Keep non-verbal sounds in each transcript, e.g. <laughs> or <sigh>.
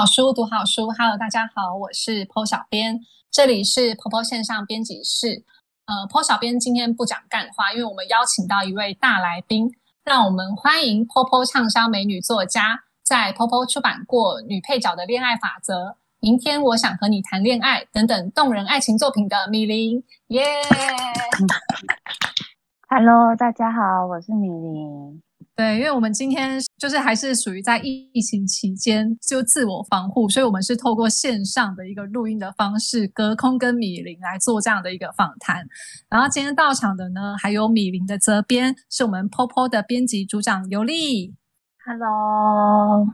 好书，读好书。Hello，大家好，我是 Po 小编，这里是 Po 线上编辑室。呃，Po 小编今天不讲干话，因为我们邀请到一位大来宾，让我们欢迎 Po 畅销美女作家，在 Po 出版过《女配角的恋爱法则》《明天我想和你谈恋爱》等等动人爱情作品的米林。耶！Hello，大家好，我是米林。对，因为我们今天就是还是属于在疫情期间就自我防护，所以我们是透过线上的一个录音的方式，隔空跟米林来做这样的一个访谈。然后今天到场的呢，还有米林的责编，是我们 POPO 的编辑组长尤丽，Hello，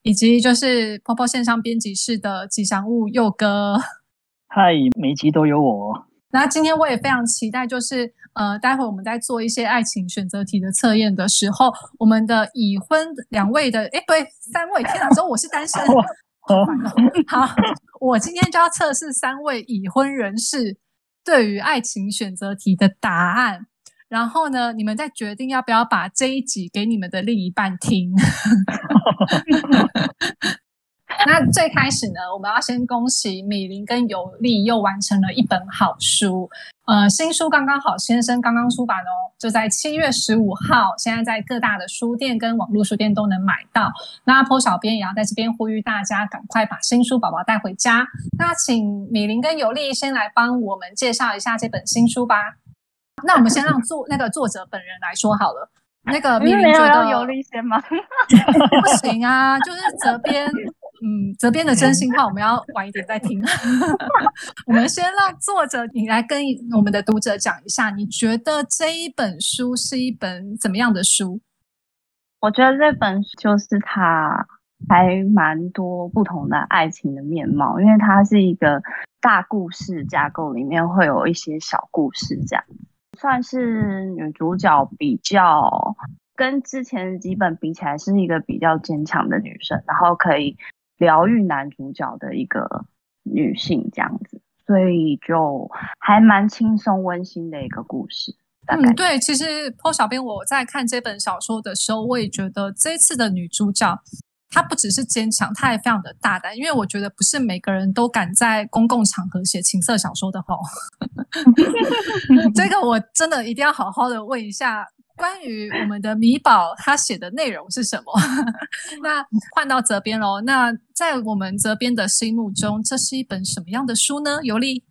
以及就是 POPO 线上编辑室的吉祥物佑哥，嗨，每集都有我。那今天我也非常期待，就是呃，待会我们在做一些爱情选择题的测验的时候，我们的已婚两位的，哎，不对，三位，天哪，只有我是单身，好，我今天就要测试三位已婚人士对于爱情选择题的答案，然后呢，你们再决定要不要把这一集给你们的另一半听。<laughs> <laughs> 那最开始呢，我们要先恭喜米林跟尤利又完成了一本好书，呃，新书刚刚好先生刚刚出版哦，就在七月十五号，现在在各大的书店跟网络书店都能买到。那坡小编也要在这边呼吁大家，赶快把新书宝宝带回家。那请米林跟尤利先来帮我们介绍一下这本新书吧。那我们先让作那个作者本人来说好了。那个米林觉得尤利先吗？<laughs> 不行啊，就是责编。嗯，责编的真心话我们要晚一点再听。<laughs> 我们先让作者你来跟我们的读者讲一下，你觉得这一本书是一本怎么样的书？我觉得这本就是它还蛮多不同的爱情的面貌，因为它是一个大故事架构，里面会有一些小故事，这样算是女主角比较跟之前几本比起来是一个比较坚强的女生，然后可以。疗愈男主角的一个女性这样子，所以就还蛮轻松温馨的一个故事。嗯，对，其实 Po 小编我在看这本小说的时候，我也觉得这次的女主角她不只是坚强，她也非常的大胆。因为我觉得不是每个人都敢在公共场合写情色小说的哈。<laughs> 这个我真的一定要好好的问一下。关于我们的米宝，他写的内容是什么？<laughs> 那换到责编喽。那在我们责编的心目中，这是一本什么样的书呢？尤利，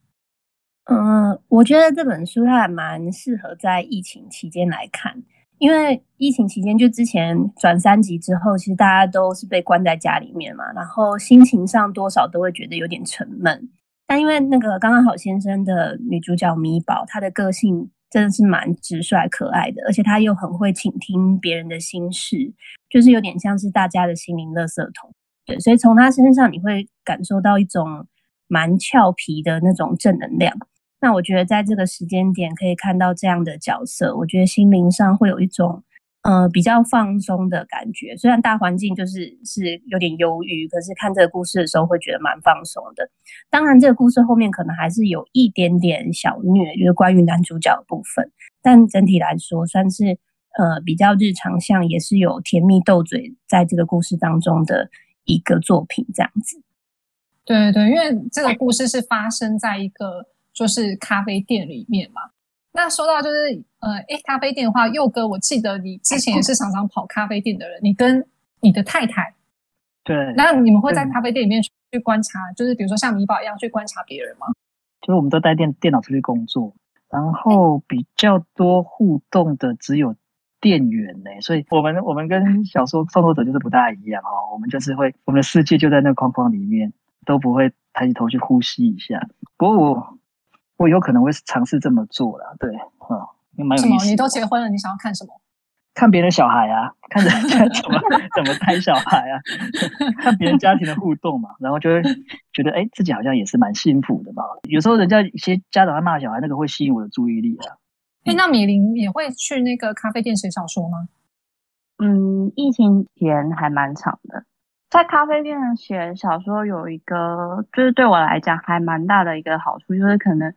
嗯，我觉得这本书它还蛮适合在疫情期间来看，因为疫情期间就之前转三级之后，其实大家都是被关在家里面嘛，然后心情上多少都会觉得有点沉闷。但因为那个刚刚好先生的女主角米宝，她的个性。真的是蛮直率可爱的，而且他又很会倾听别人的心事，就是有点像是大家的心灵垃圾桶。对，所以从他身上你会感受到一种蛮俏皮的那种正能量。那我觉得在这个时间点可以看到这样的角色，我觉得心灵上会有一种。呃，比较放松的感觉。虽然大环境就是是有点忧郁，可是看这个故事的时候会觉得蛮放松的。当然，这个故事后面可能还是有一点点小虐，就是关于男主角的部分。但整体来说，算是呃比较日常，像也是有甜蜜斗嘴在这个故事当中的一个作品这样子。对对对，因为这个故事是发生在一个就是咖啡店里面嘛。那说到就是呃，哎，咖啡店的话，佑哥，我记得你之前也是常常跑咖啡店的人，你跟你的太太，对，那你们会在咖啡店里面去观察，就是比如说像米宝一样去观察别人吗？就是我们都带电电脑出去工作，然后比较多互动的只有店员呢，所以我们我们跟小说创作者就是不大一样哦，我们就是会我们的世界就在那个框框里面，都不会抬起头去呼吸一下。不过我。我有可能会尝试这么做啦，对，嗯，也蛮有意思。你都结婚了，你想要看什么？看别人小孩啊，看人家 <laughs> 怎么怎么带小孩啊，看别人家庭的互动嘛，然后就会觉得，哎，自己好像也是蛮幸福的吧。有时候人家一些家长在骂小孩，那个会吸引我的注意力啊。哎，那米林也会去那个咖啡店写小说吗？嗯，疫情前还蛮长的。在咖啡店写小说有一个，就是对我来讲还蛮大的一个好处，就是可能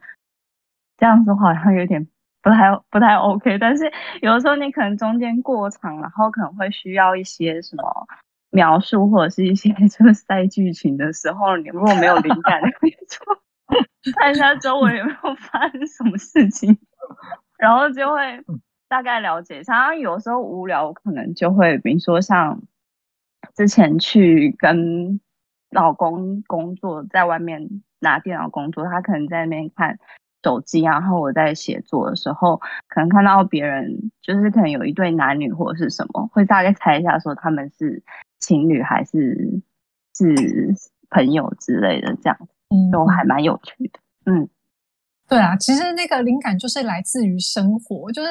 这样子好像有点不太不太 OK。但是有的时候你可能中间过场，然后可能会需要一些什么描述或者是一些 <laughs> 就是塞剧情的时候，你如果没有灵感，你就看一下周围有没有发生什么事情，然后就会大概了解一下。然后有时候无聊，可能就会比如说像之前去跟老公工作，在外面拿电脑工作，他可能在那边看。手机，然后我在写作的时候，可能看到别人，就是可能有一对男女或者是什么，会大概猜一下说他们是情侣还是是朋友之类的，这样都还蛮有趣的。嗯，对啊，其实那个灵感就是来自于生活，就是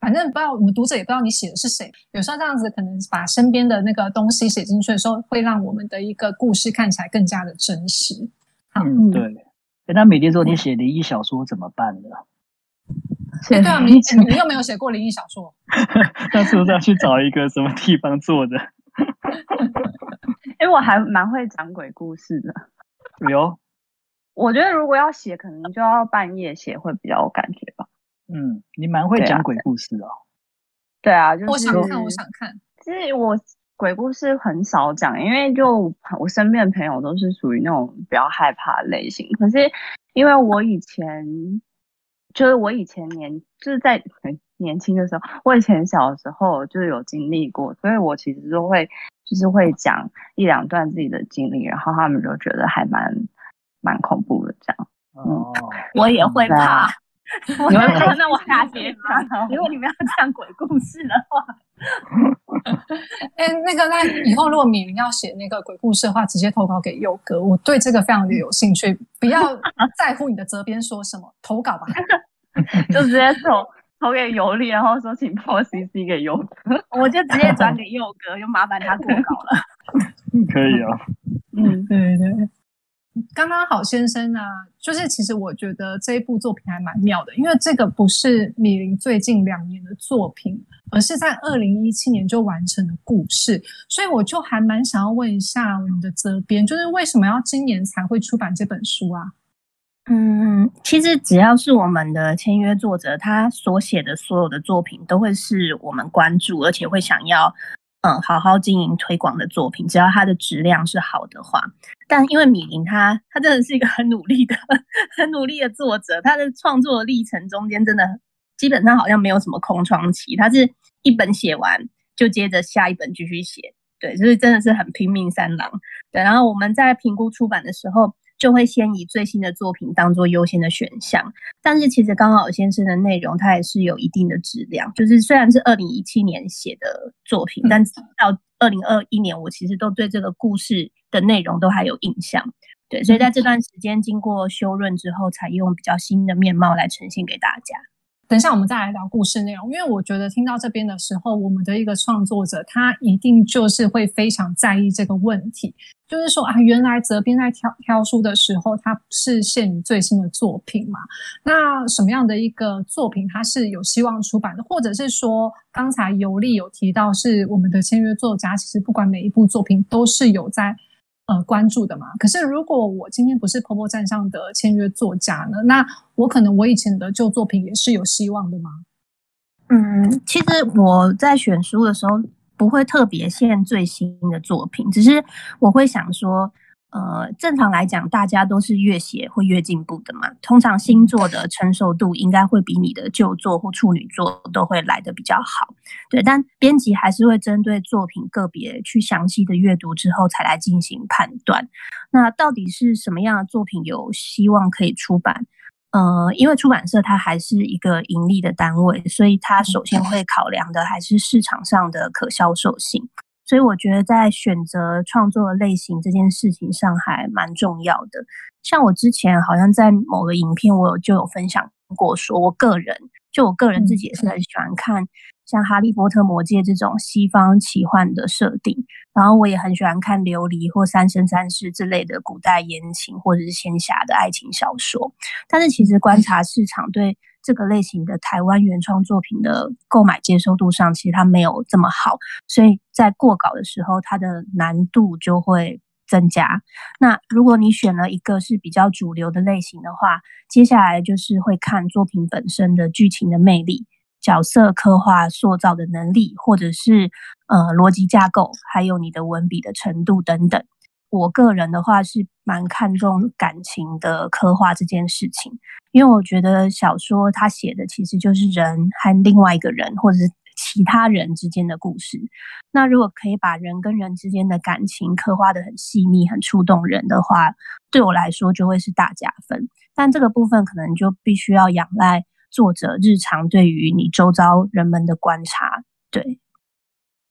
反正不知道我们读者也不知道你写的是谁，有时候这样子可能把身边的那个东西写进去的时候，会让我们的一个故事看起来更加的真实。嗯，对。那美丽说你写灵异小说怎么办呢？对啊，<laughs> 你你又没有写过灵异小说，<laughs> 那是不是要去找一个什么地方做的？<laughs> 因为我还蛮会讲鬼故事的。有，我觉得如果要写，可能就要半夜写会比较有感觉吧。嗯，你蛮会讲鬼故事哦。对啊，就是我想看，我想看。其实我。鬼故事很少讲，因为就我身边的朋友都是属于那种比较害怕类型。可是因为我以前就是我以前年就是在很年轻的时候，我以前小时候就有经历过，所以我其实都会就是会讲一两段自己的经历，然后他们就觉得还蛮蛮恐怖的这样。哦，我也会怕。你会怕？那我下节讲。如果你们要讲鬼故事的话，哎，那个，那以后如果米林要写那个鬼故事的话，直接投稿给佑哥，我对这个非常的有兴趣。不要在乎你的责编说什么，投稿吧，<laughs> 就直接投投给尤力，然后说请帮我 CC 给佑哥，我就直接转给佑哥，就麻烦他投稿了。<laughs> 可以啊，嗯，对对。刚刚好先生啊，就是其实我觉得这一部作品还蛮妙的，因为这个不是米林最近两年的作品，而是在二零一七年就完成的故事，所以我就还蛮想要问一下我们的责编，就是为什么要今年才会出版这本书啊？嗯，其实只要是我们的签约作者，他所写的所有的作品都会是我们关注，而且会想要。嗯，好好经营推广的作品，只要它的质量是好的话，但因为米林他他真的是一个很努力的、很努力的作者，他的创作历程中间真的基本上好像没有什么空窗期，他是一本写完就接着下一本继续写，对，就是真的是很拼命三郎。对，然后我们在评估出版的时候。就会先以最新的作品当做优先的选项，但是其实刚好先生的内容它也是有一定的质量，就是虽然是二零一七年写的作品，但到二零二一年我其实都对这个故事的内容都还有印象，对，所以在。这段时间经过修润之后，才用比较新的面貌来呈现给大家。等一下，我们再来聊故事内容，因为我觉得听到这边的时候，我们的一个创作者他一定就是会非常在意这个问题，就是说啊，原来责编在挑挑书的时候，他是限于最新的作品嘛？那什么样的一个作品他是有希望出版的，或者是说刚才尤力有提到是我们的签约作家，其实不管每一部作品都是有在。呃，关注的嘛。可是如果我今天不是婆婆站上的签约作家呢？那我可能我以前的旧作品也是有希望的吗？嗯，其实我在选书的时候不会特别限最新的作品，只是我会想说。呃，正常来讲，大家都是越写会越进步的嘛。通常新作的成熟度应该会比你的旧作或处女作都会来的比较好。对，但编辑还是会针对作品个别去详细的阅读之后才来进行判断。那到底是什么样的作品有希望可以出版？呃，因为出版社它还是一个盈利的单位，所以它首先会考量的还是市场上的可销售性。所以我觉得在选择创作类型这件事情上还蛮重要的。像我之前好像在某个影片，我有就有分享过，说我个人就我个人自己也是很喜欢看像《哈利波特》《魔戒》这种西方奇幻的设定，然后我也很喜欢看《琉璃》或《三生三世》之类的古代言情或者是仙侠的爱情小说。但是其实观察市场对。这个类型的台湾原创作品的购买接受度上，其实它没有这么好，所以在过稿的时候，它的难度就会增加。那如果你选了一个是比较主流的类型的话，接下来就是会看作品本身的剧情的魅力，角色刻画塑造的能力，或者是呃逻辑架构，还有你的文笔的程度等等。我个人的话是蛮看重感情的刻画这件事情，因为我觉得小说它写的其实就是人和另外一个人，或者是其他人之间的故事。那如果可以把人跟人之间的感情刻画的很细腻、很触动人的话，对我来说就会是大加分。但这个部分可能就必须要仰赖作者日常对于你周遭人们的观察，对。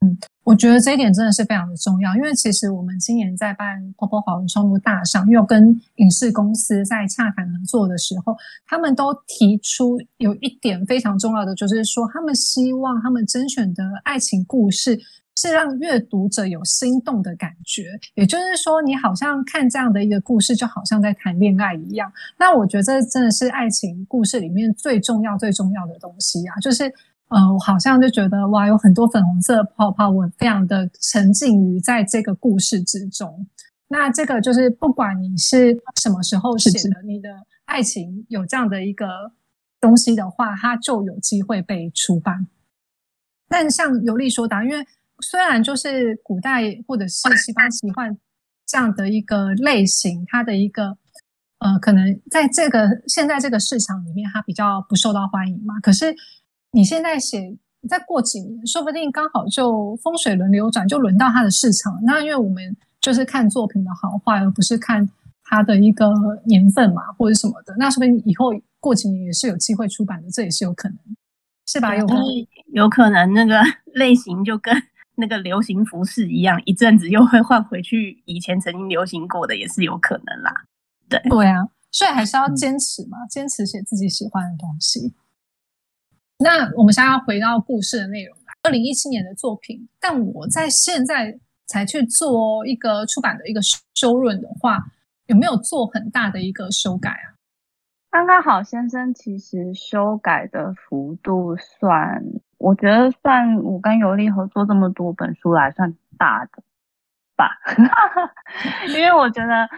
嗯，我觉得这一点真的是非常的重要，因为其实我们今年在办《泡泡华文创作大赏》，又跟影视公司在洽谈合作的时候，他们都提出有一点非常重要的，就是说他们希望他们甄选的爱情故事是让阅读者有心动的感觉，也就是说，你好像看这样的一个故事，就好像在谈恋爱一样。那我觉得这真的是爱情故事里面最重要、最重要的东西啊，就是。呃，我好像就觉得哇，有很多粉红色泡泡，我非常的沉浸于在这个故事之中。那这个就是不管你是什么时候写的，你的爱情有这样的一个东西的话，它就有机会被出版。但像尤利说的，因为虽然就是古代或者是西方奇幻这样的一个类型，它的一个呃，可能在这个现在这个市场里面，它比较不受到欢迎嘛，可是。你现在写，再过几年，说不定刚好就风水轮流转，就轮到它的市场。那因为我们就是看作品的好坏，而不是看它的一个年份嘛，或者什么的。那说不定以后过几年也是有机会出版的，这也是有可能，是吧？有可能，有可能那个 <laughs> 类型就跟 <laughs> 那个流行服饰一样，一阵子又会换回去以前曾经流行过的，也是有可能啦。对，对啊，所以还是要坚持嘛，坚持写自己喜欢的东西。那我们现在要回到故事的内容了。二零一七年的作品，但我在现在才去做一个出版的一个修润的话，有没有做很大的一个修改啊？刚刚好先生其实修改的幅度算，我觉得算我跟尤利合作这么多本书来算大的吧，<laughs> 因为我觉得。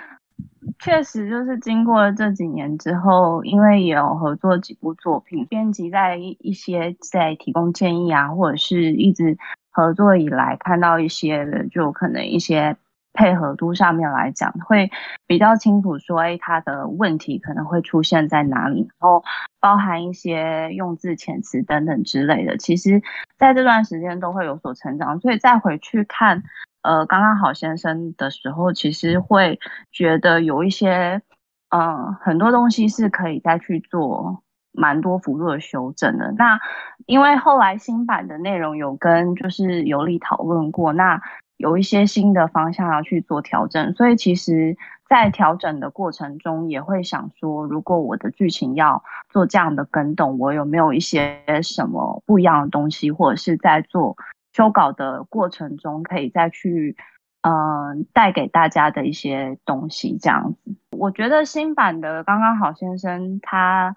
确实，就是经过了这几年之后，因为有合作几部作品，编辑在一些在提供建议啊，或者是一直合作以来看到一些的，就可能一些配合度上面来讲，会比较清楚说，哎，他的问题可能会出现在哪里，然后包含一些用字遣词等等之类的，其实在这段时间都会有所成长，所以再回去看。呃，刚刚好先生的时候，其实会觉得有一些，嗯，很多东西是可以再去做蛮多幅度的修正的。那因为后来新版的内容有跟就是尤力讨论过，那有一些新的方向要去做调整，所以其实，在调整的过程中，也会想说，如果我的剧情要做这样的更动，我有没有一些什么不一样的东西，或者是在做。修稿的过程中，可以再去，嗯，带给大家的一些东西，这样子。我觉得新版的刚刚好先生，他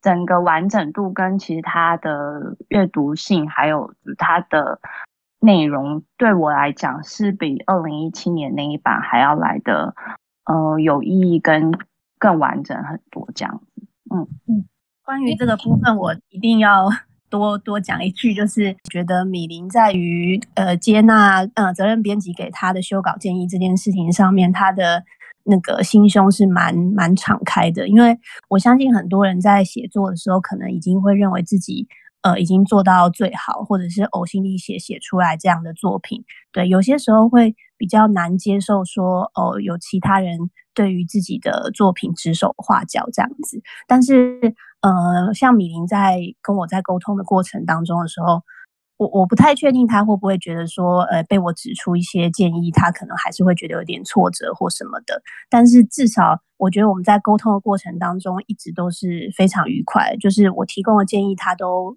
整个完整度跟其他的阅读性，还有他的内容，对我来讲是比二零一七年那一版还要来的，呃，有意义跟更完整很多，这样子。嗯嗯，关于这个部分，我一定要。多多讲一句，就是觉得米林在于呃接纳呃责任编辑给他的修稿建议这件事情上面，他的那个心胸是蛮蛮敞开的。因为我相信很多人在写作的时候，可能已经会认为自己呃已经做到最好，或者是呕心沥血写出来这样的作品。对，有些时候会比较难接受说哦，有其他人对于自己的作品指手画脚这样子，但是。呃，像米林在跟我在沟通的过程当中的时候，我我不太确定他会不会觉得说，呃，被我指出一些建议，他可能还是会觉得有点挫折或什么的。但是至少，我觉得我们在沟通的过程当中，一直都是非常愉快。就是我提供的建议，他都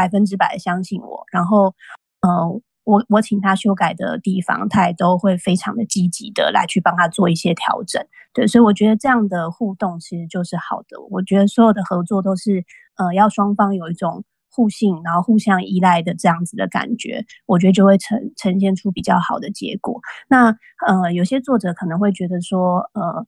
百分之百相信我。然后，呃。我我请他修改的地方，他也都会非常的积极的来去帮他做一些调整，对，所以我觉得这样的互动其实就是好的。我觉得所有的合作都是，呃，要双方有一种互信，然后互相依赖的这样子的感觉，我觉得就会呈呈现出比较好的结果。那呃，有些作者可能会觉得说，呃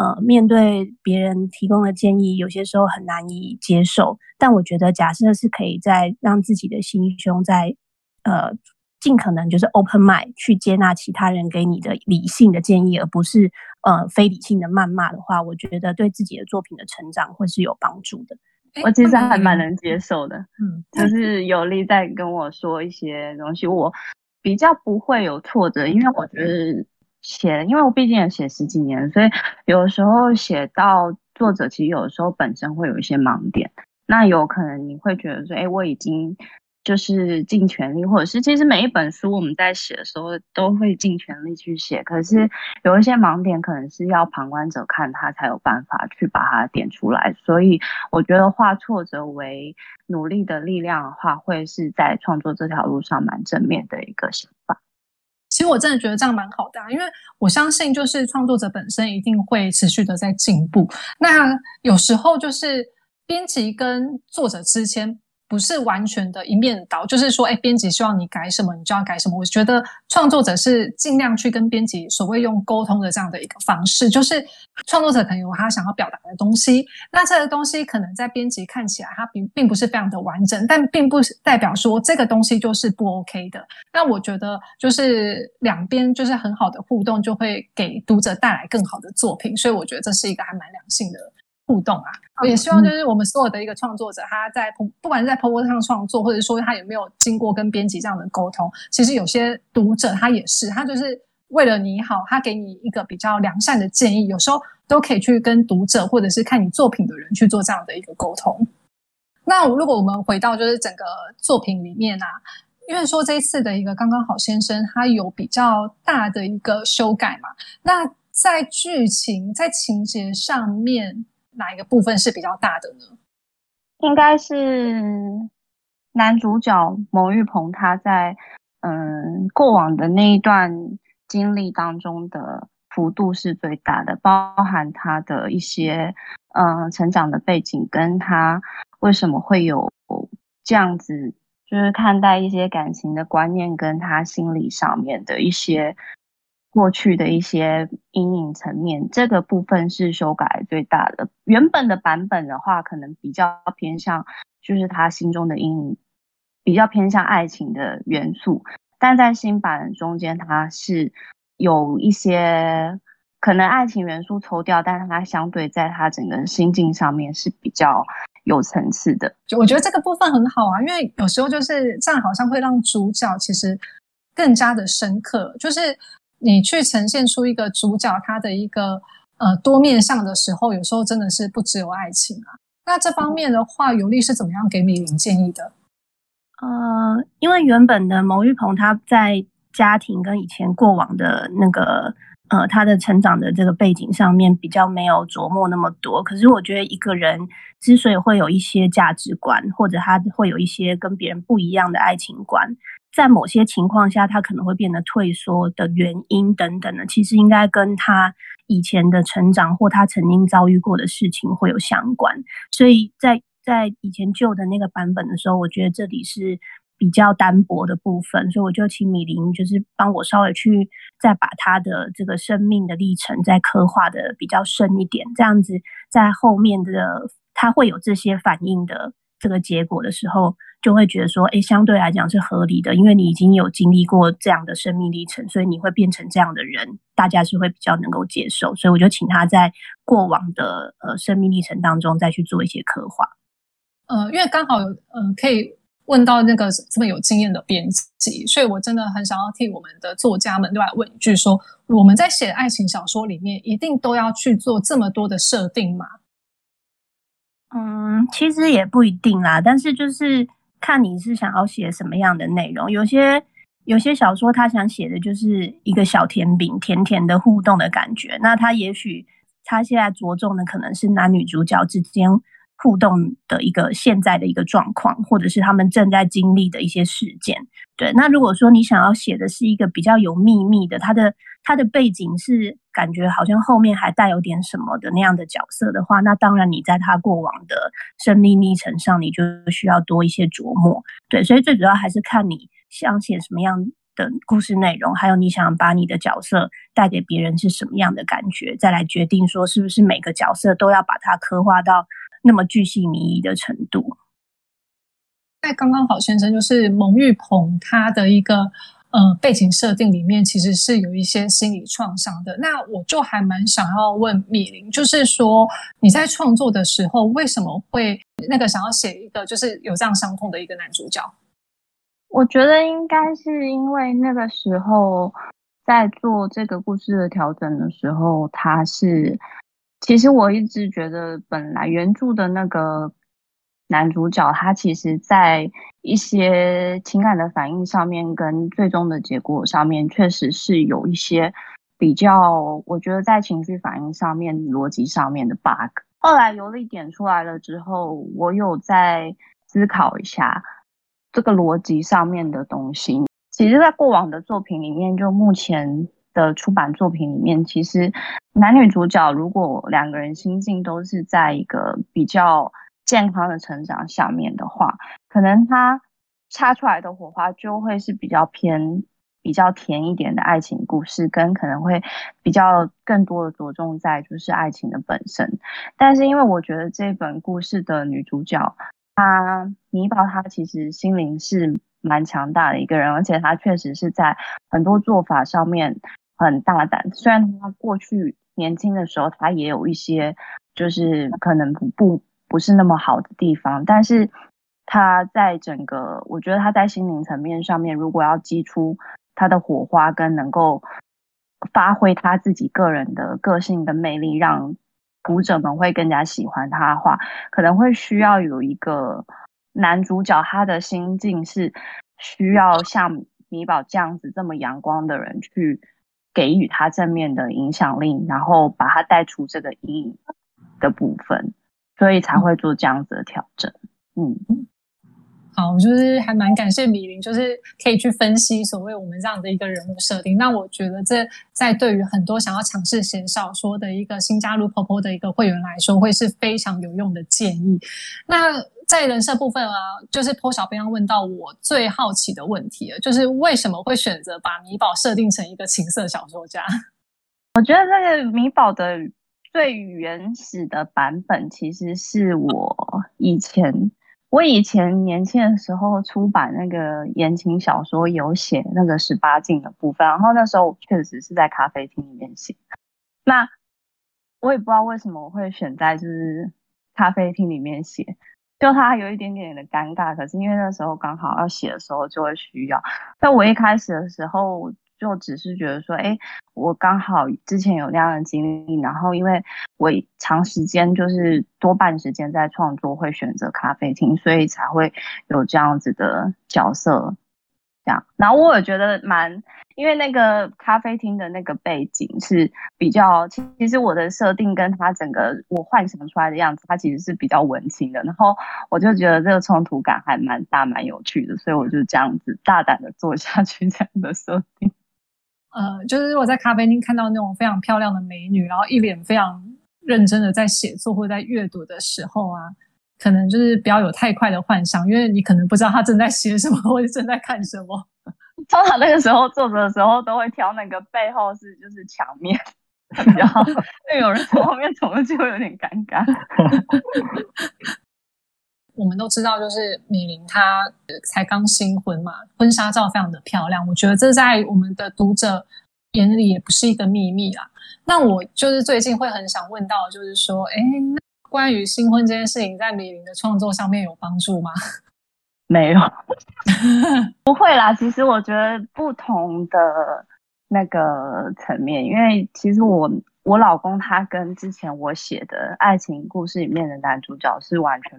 呃，面对别人提供的建议，有些时候很难以接受。但我觉得，假设是可以在让自己的心胸在呃尽可能就是 open mind 去接纳其他人给你的理性的建议，而不是呃非理性的谩骂的话，我觉得对自己的作品的成长会是有帮助的。我其实还蛮能接受的，嗯，就是有力在跟我说一些东西，我比较不会有挫折，因为我觉得。写，因为我毕竟也写十几年，所以有时候写到作者，其实有时候本身会有一些盲点。那有可能你会觉得说，哎，我已经就是尽全力，或者是其实每一本书我们在写的时候都会尽全力去写，可是有一些盲点，可能是要旁观者看他才有办法去把它点出来。所以我觉得化挫折为努力的力量的话，会是在创作这条路上蛮正面的一个想法。其实我真的觉得这样蛮好的，因为我相信就是创作者本身一定会持续的在进步。那有时候就是编辑跟作者之间。不是完全的一面倒，就是说，哎，编辑希望你改什么，你就要改什么。我觉得创作者是尽量去跟编辑所谓用沟通的这样的一个方式，就是创作者可能有他想要表达的东西，那这个东西可能在编辑看起来它并并不是非常的完整，但并不代表说这个东西就是不 OK 的。那我觉得就是两边就是很好的互动，就会给读者带来更好的作品，所以我觉得这是一个还蛮良性的。互动啊，我也希望就是我们所有的一个创作者，他在不不管是在 p o 上创作，或者说他有没有经过跟编辑这样的沟通，其实有些读者他也是，他就是为了你好，他给你一个比较良善的建议，有时候都可以去跟读者或者是看你作品的人去做这样的一个沟通。那如果我们回到就是整个作品里面啊，因为说这一次的一个刚刚好先生，他有比较大的一个修改嘛，那在剧情在情节上面。哪一个部分是比较大的呢？应该是男主角牟玉鹏他在嗯过往的那一段经历当中的幅度是最大的，包含他的一些嗯成长的背景，跟他为什么会有这样子，就是看待一些感情的观念，跟他心理上面的一些。过去的一些阴影层面，这个部分是修改最大的。原本的版本的话，可能比较偏向，就是他心中的阴影，比较偏向爱情的元素。但在新版中间，它是有一些可能爱情元素抽掉，但是它相对在他整个心境上面是比较有层次的。就我觉得这个部分很好啊，因为有时候就是这样，好像会让主角其实更加的深刻，就是。你去呈现出一个主角他的一个呃多面相的时候，有时候真的是不只有爱情啊。那这方面的话，尤利是怎么样给米林建议的？呃，因为原本的牟玉鹏他在家庭跟以前过往的那个呃他的成长的这个背景上面比较没有琢磨那么多。可是我觉得一个人之所以会有一些价值观，或者他会有一些跟别人不一样的爱情观。在某些情况下，他可能会变得退缩的原因等等呢，其实应该跟他以前的成长或他曾经遭遇过的事情会有相关。所以在在以前旧的那个版本的时候，我觉得这里是比较单薄的部分，所以我就请米林就是帮我稍微去再把他的这个生命的历程再刻画的比较深一点，这样子在后面的他会有这些反应的这个结果的时候。就会觉得说，哎，相对来讲是合理的，因为你已经有经历过这样的生命历程，所以你会变成这样的人，大家是会比较能够接受。所以我就请他在过往的呃生命历程当中再去做一些刻画。呃，因为刚好有呃可以问到那个这么有经验的编辑，所以我真的很想要替我们的作家们都来问一句：说我们在写爱情小说里面，一定都要去做这么多的设定吗？嗯，其实也不一定啦，但是就是。看你是想要写什么样的内容，有些有些小说他想写的就是一个小甜饼，甜甜的互动的感觉。那他也许他现在着重的可能是男女主角之间互动的一个现在的一个状况，或者是他们正在经历的一些事件。对，那如果说你想要写的是一个比较有秘密的，他的他的背景是。感觉好像后面还带有点什么的那样的角色的话，那当然你在他过往的生命历程上，你就需要多一些琢磨。对，所以最主要还是看你想写什么样的故事内容，还有你想把你的角色带给别人是什么样的感觉，再来决定说是不是每个角色都要把它刻画到那么巨细靡遗的程度。在刚刚好先生就是蒙玉鹏他的一个呃背景设定里面，其实是有一些心理创伤的。那我就还蛮想要问米林，就是说你在创作的时候，为什么会那个想要写一个就是有这样伤痛的一个男主角？我觉得应该是因为那个时候在做这个故事的调整的时候，他是其实我一直觉得本来原著的那个。男主角他其实，在一些情感的反应上面，跟最终的结果上面，确实是有一些比较，我觉得在情绪反应上面、逻辑上面的 bug。后来游历点出来了之后，我有在思考一下这个逻辑上面的东西。其实，在过往的作品里面，就目前的出版作品里面，其实男女主角如果两个人心境都是在一个比较。健康的成长下面的话，可能他擦出来的火花就会是比较偏、比较甜一点的爱情故事，跟可能会比较更多的着重在就是爱情的本身。但是因为我觉得这本故事的女主角，她米宝她其实心灵是蛮强大的一个人，而且她确实是在很多做法上面很大胆。虽然他过去年轻的时候，他也有一些就是可能不不。不是那么好的地方，但是他在整个，我觉得他在心灵层面上面，如果要激出他的火花，跟能够发挥他自己个人的个性跟魅力，让读者们会更加喜欢他的话，可能会需要有一个男主角，他的心境是需要像米宝这样子这么阳光的人去给予他正面的影响力，然后把他带出这个阴影的部分。所以才会做这样子的调整。嗯，好，我就是还蛮感谢米林，就是可以去分析所谓我们这样的一个人物设定。那我觉得这在对于很多想要尝试写小说的一个新加入 Popo 的一个会员来说，会是非常有用的建议。那在人设部分啊，就是 Po 小编要问到我最好奇的问题了，就是为什么会选择把米宝设定成一个情色小说家？<laughs> 我觉得这个米宝的。最原始的版本其实是我以前，我以前年轻的时候出版那个言情小说，有写那个十八禁的部分。然后那时候我确实是在咖啡厅里面写。那我也不知道为什么我会选在就是咖啡厅里面写，就他有一点点的尴尬。可是因为那时候刚好要写的时候就会需要。但我一开始的时候。就只是觉得说，哎，我刚好之前有那样的经历，然后因为我长时间就是多半时间在创作，会选择咖啡厅，所以才会有这样子的角色。这样，然后我也觉得蛮，因为那个咖啡厅的那个背景是比较，其实我的设定跟他整个我幻想出来的样子，它其实是比较文青的。然后我就觉得这个冲突感还蛮大，蛮有趣的，所以我就这样子大胆的做下去 <laughs> 这样的设定。呃，就是我在咖啡厅看到那种非常漂亮的美女，然后一脸非常认真的在写作或者在阅读的时候啊，可能就是不要有太快的幻想，因为你可能不知道他正在写什么或者正在看什么。通常那个时候作者的时候都会挑那个背后是就是墙面，然后 <laughs> 就有人从后面走过去会有点尴尬。<laughs> 我们都知道，就是米林她才刚新婚嘛，婚纱照非常的漂亮。我觉得这在我们的读者眼里也不是一个秘密啦。那我就是最近会很想问到，就是说，哎，关于新婚这件事情，在米林的创作上面有帮助吗？没有，<laughs> 不会啦。其实我觉得不同的那个层面，因为其实我我老公他跟之前我写的爱情故事里面的男主角是完全。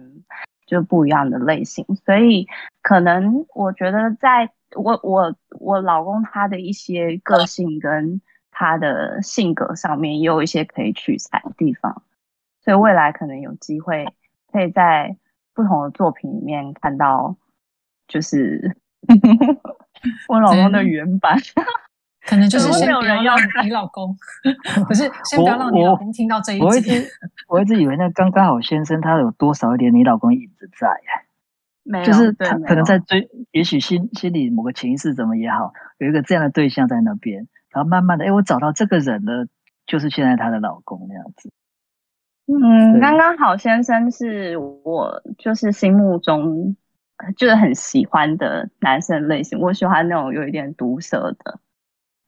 就不一样的类型，所以可能我觉得，在我我我老公他的一些个性跟他的性格上面，也有一些可以取材的地方，所以未来可能有机会可以在不同的作品里面看到，就是我老公的原版。<laughs> 可能就是先不要让你老公，不是先不要让你老公听到这一集。我一直 <laughs> 我一直以为那刚刚好先生他有多少一点你老公影子在没有，就是他可能在追，也许心心里某个情绪怎么也好，有一个这样的对象在那边，然后慢慢的，哎，我找到这个人了，就是现在她的老公那样子。嗯，对。刚刚好先生是我就是心目中呃就是很喜欢的男生类型，我喜欢那种有一点毒舌的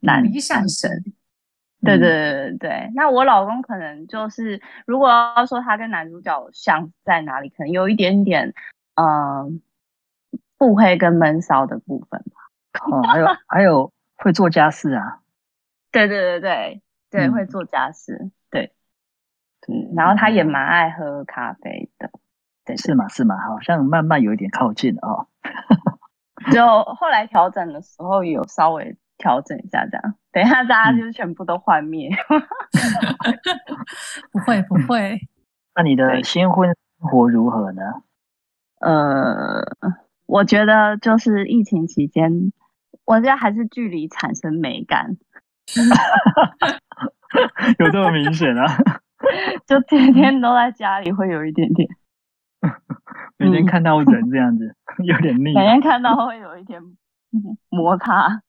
男理想男型生。对嗯对对对对，那我老公可能就是，如果要说他跟男主角像在哪里，可能有一点点，嗯、腹黑跟闷骚的部分吧。哦，还有还有会做家事啊，<laughs> 对对对对对，嗯。会做家事，对，嗯，然后他也蛮爱喝咖啡的，对，是吗？是吗？好像慢慢有一点靠近了哦。<laughs> 就后来调整的时候有稍微调整一下，这样，等一下大家嗯就全部都幻灭。不 <laughs> 会不会，<laughs> 那你的新婚生活如何呢？呃，我觉得就是疫情期间，我觉得还是距离产生美感，有这么明显啊？<laughs> 就天天都在家里会有一点点，<laughs> 每天看到人这样子，<laughs> 有点腻。每天看到会有一点摩擦。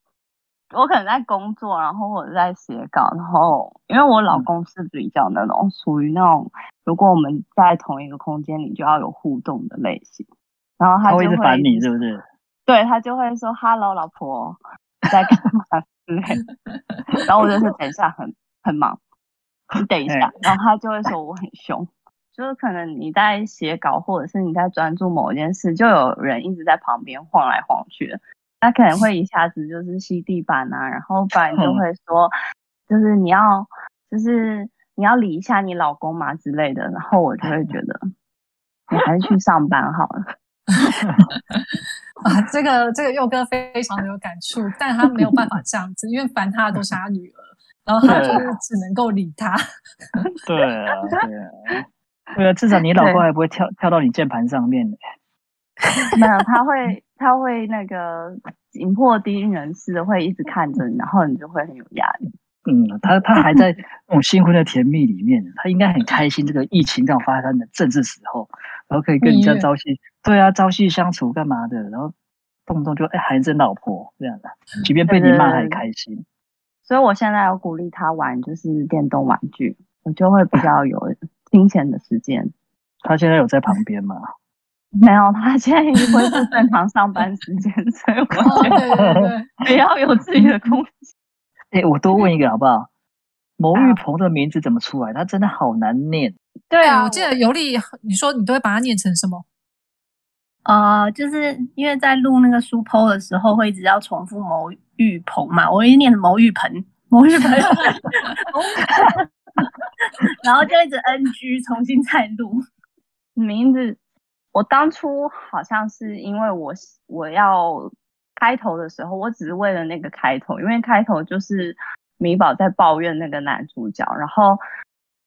我可能在工作，然后我在写稿，然后因为我老公是比较那种属于那种，如果我们在同一个空间里就要有互动的类型，然后他就会烦你，是不是？对他就会说 “hello，老婆，在干嘛”之类的，然后我就是等一下很很忙，你等一下哎，然后他就会说我很凶，就是可能你在写稿或者是你在专注某一件事，就有人一直在旁边晃来晃去的，他可能会一下子就是吸地板啊，然后不然就会说就是你要就是你要理一下你老公嘛之类的，然后我就会觉得你还是去上班好了。<laughs> 啊，这个这个佑哥非常的有感触，但他没有办法这样子，因为烦他的都是他女儿，然后他就是只能够理他。<laughs> 对啊，对啊，<laughs> 对啊，至少你老公对还不会跳跳到你键盘上面。<laughs> 没有，他会他会那个紧迫低音人士会一直看着你，然后你就会很有压力。嗯，他他还在那种新婚的甜蜜里面，他应该很开心。这个疫情这样发生的正是时候，然后可以跟人家朝夕，对啊，朝夕相处干嘛的？然后动不动就哎喊一声老婆这样的，即便被你骂，他也开心。所以我现在要鼓励他玩就是电动玩具，我就会比较有金钱的时间。<laughs> 他现在有在旁边吗？<laughs> 没有，他现在已经恢复正常上班时间，<laughs> 所以我哦，觉得不要有自己的空间。哎，我多问一个好不好？牟玉鹏的名字怎么出来？他真的好难念。对对啊，我记得尤丽，你说你都会把它念成什么？呃，就是因为在录那个书 PO 的时候，会一直要重复牟玉鹏嘛，我一直念成牟玉鹏，牟玉鹏，然后就一直 NG 重新再录。名字，我当初好像是因为我我要开头的时候，我只是为了那个开头，因为开头就是米宝在抱怨那个男主角，然后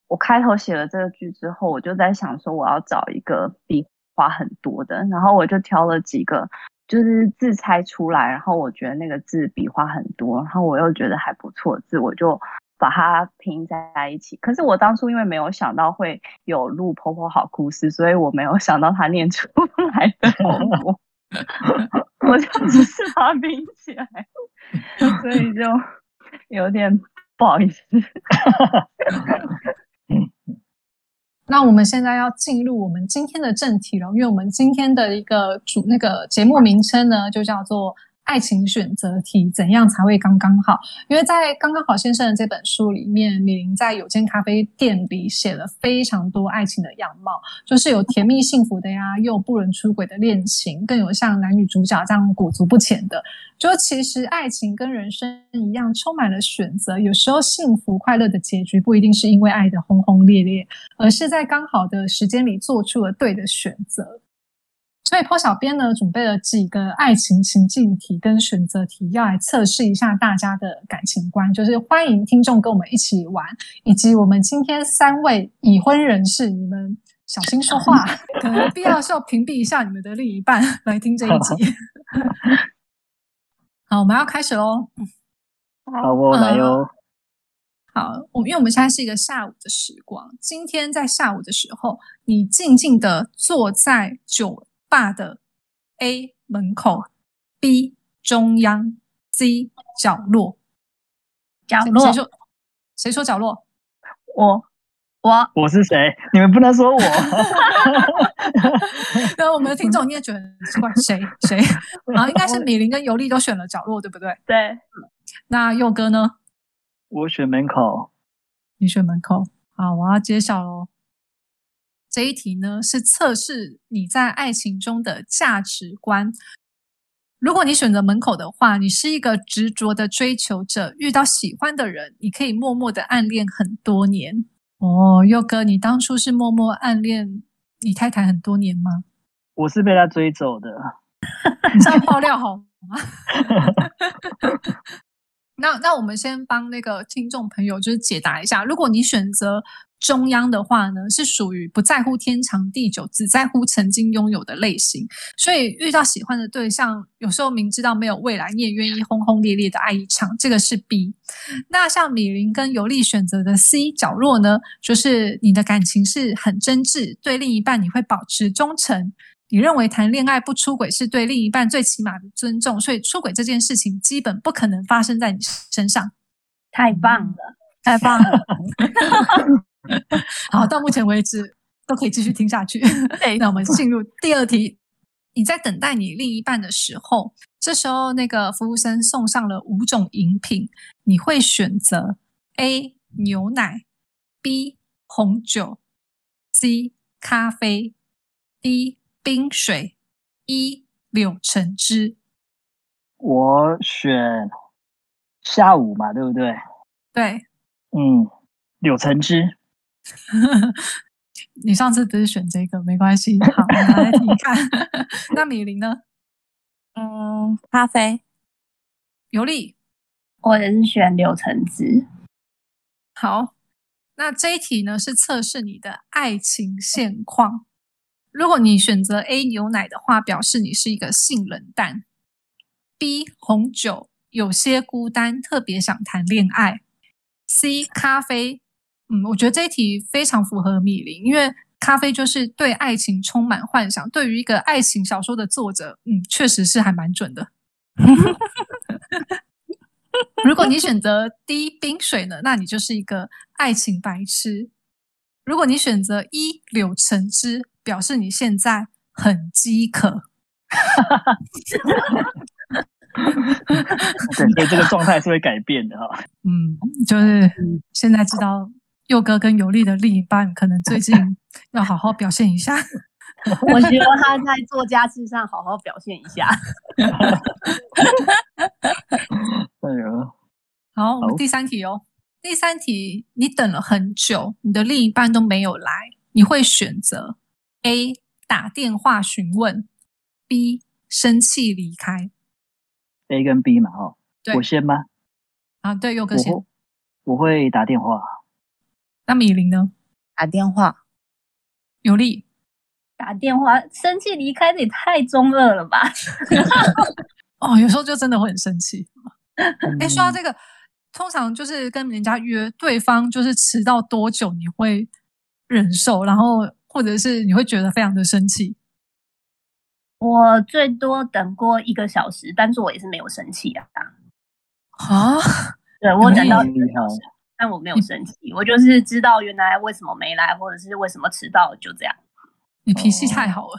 我开头写了这个句之后，我就在想说我要找一个比花很多的，然后我就挑了几个。就是字拆出来，然后我觉得那个字笔画很多，然后我又觉得还不错字，我就把它拼在一起。可是我当初因为没有想到会有录婆婆好故事，所以我没有想到他念出来的后果，<laughs> 我就只是把它拼起来，所以就有点不好意思。<laughs> 那我们现在要进入我们今天的正题了，因为我们今天的一个主那个节目名称呢，就叫做爱情选择题，怎样才会刚刚好？因为在《刚刚好先生》的这本书里面，米林在有间咖啡店里写了非常多爱情的样貌，就是有甜蜜幸福的呀，又不伦出轨的恋情，更有像男女主角这样裹足不前的。就其实爱情跟人生一样，充满了选择。有时候幸福快乐的结局不一定是因为爱的轰轰烈烈，而是在刚好的时间里做出了对的选择。所以坡小编呢准备了几个爱情情境题跟选择题，要来测试一下大家的感情观，就是欢迎听众跟我们一起玩，以及我们今天三位已婚人士，你们小心说话，<laughs> 可能必要的时候屏蔽一下你们的另一半来听这一集。<laughs> 好，我们要开始喽。好我，来哟。好，我因为我们现在是一个下午的时光，今天在下午的时候，你静静的坐在酒吧的：A 门口，B 中央，C 角落。谁角落，说？谁说角落？我我我是谁？你们不能说我。<laughs> 那我们的听众你也觉得很奇怪，谁谁？啊，应该是米林跟尤利都选了角落，对不对？对，那佑哥呢？我选门口。你选门口。好，我要揭晓喽。这一题呢是测试你在爱情中的价值观。如果你选择门口的话，你是一个执着的追求者，遇到喜欢的人，你可以默默的暗恋很多年。哦，佑哥，你当初是默默暗恋你太太很多年吗？我是被他追走的。这样爆料好吗？<laughs> 那那我们先帮那个听众朋友就是解答一下，如果你选择中央的话呢，是属于不在乎天长地久，只在乎曾经拥有的类型。所以遇到喜欢的对象，有时候明知道没有未来，你也愿意轰轰烈烈的爱一场，这个是 B。那像米林跟尤利选择的 C 角落呢，就是你的感情是很真挚，对另一半你会保持忠诚。你认为谈恋爱不出轨是对另一半最起码的尊重，所以出轨这件事情基本不可能发生在你身上。太棒了，太棒了！<laughs> <laughs> 好，到目前为止都可以继续听下去。<laughs> 那我们进入第二题。你在等待你另一半的时候，这时候那个服务生送上了五种饮品，你会选择 A 牛奶、B 红酒、C 咖啡、D 冰水、E 柳橙汁。我选下午嘛，对不对？对，嗯，柳橙汁。<laughs> 你上次不是选这个？没关系，好，我们来听看。<laughs> 那米林呢？嗯，咖啡。尤利，我也是选柳橙汁。好，那这一题呢是测试你的爱情现况。如果你选择 A 牛奶的话，表示你是一个性冷淡；B 红酒有些孤单，特别想谈恋爱；C 咖啡。嗯，我觉得这一题非常符合米林，因为咖啡就是对爱情充满幻想。对于一个爱情小说的作者，嗯，确实是还蛮准的。<laughs> 如果你选择滴冰水呢，那你就是一个爱情白痴。如果你选择一柳橙汁，表示你现在很饥渴。<laughs> 对，所以这个状态是会改变的哈。嗯，就是现在知道。佑哥跟尤利的另一半可能最近 <laughs> 要好好表现一下。<laughs> 我希望他在做家事上好好表现一下。<laughs> 哎呀，好，我们第三题哦。第三题，你等了很久，你的另一半都没有来，你会选择 A 打电话询问，B 生气离开。A 跟 B 嘛，哦，对，我先吗？啊，对，佑哥先。我会打电话。那米林呢？打电话，有利。打电话，生气离开的也太中二了吧？<laughs> 哦，有时候就真的会很生气。哎，说到这个，通常就是跟人家约，对方就是迟到多久你会忍受，然后或者是你会觉得非常的生气。我最多等过一个小时，但是我也是没有生气啊。啊？对我等到一个小时。但我没有生气，我就是知道原来为什么没来，或者是为什么迟到，就这样。你脾气太好了。